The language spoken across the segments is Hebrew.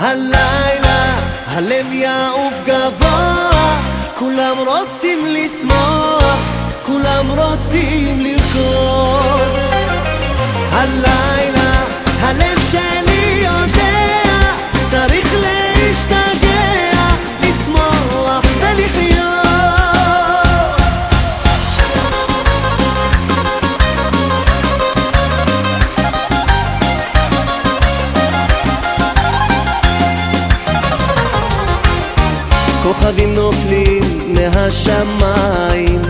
הלילה הלב יעוף גבוה, כולם רוצים לשמוח, כולם רוצים לרקוד. הלילה הלב שלי כוכבים נופלים מהשמיים.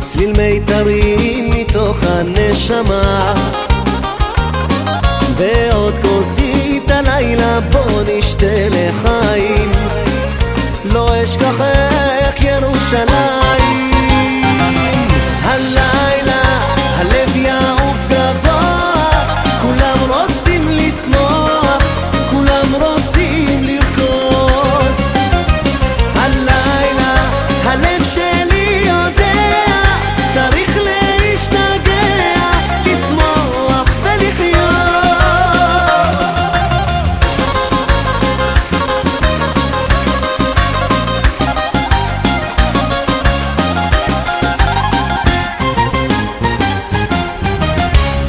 צליל מיתרים מתוך הנשמה. בעוד כוסית הלילה בוא נשתה לחיים. לא אשכח איך ירושלים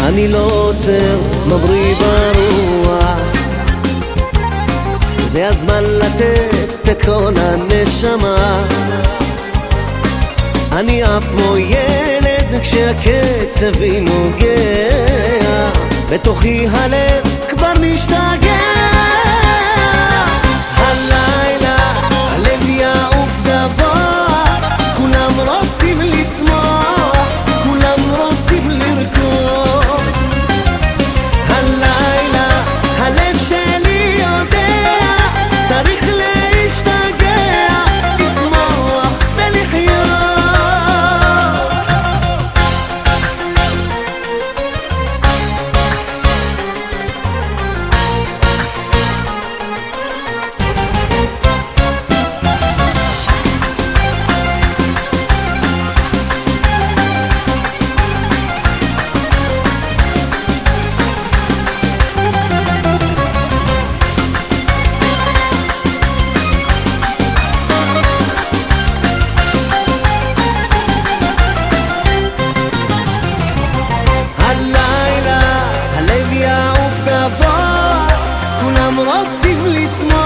אני לא עוצר, מבריא ברוח זה הזמן לתת את כל הנשמה. אני עף כמו ילד כשהקצב נוגע בתוכי הלב כבר משתגע גבוה כולם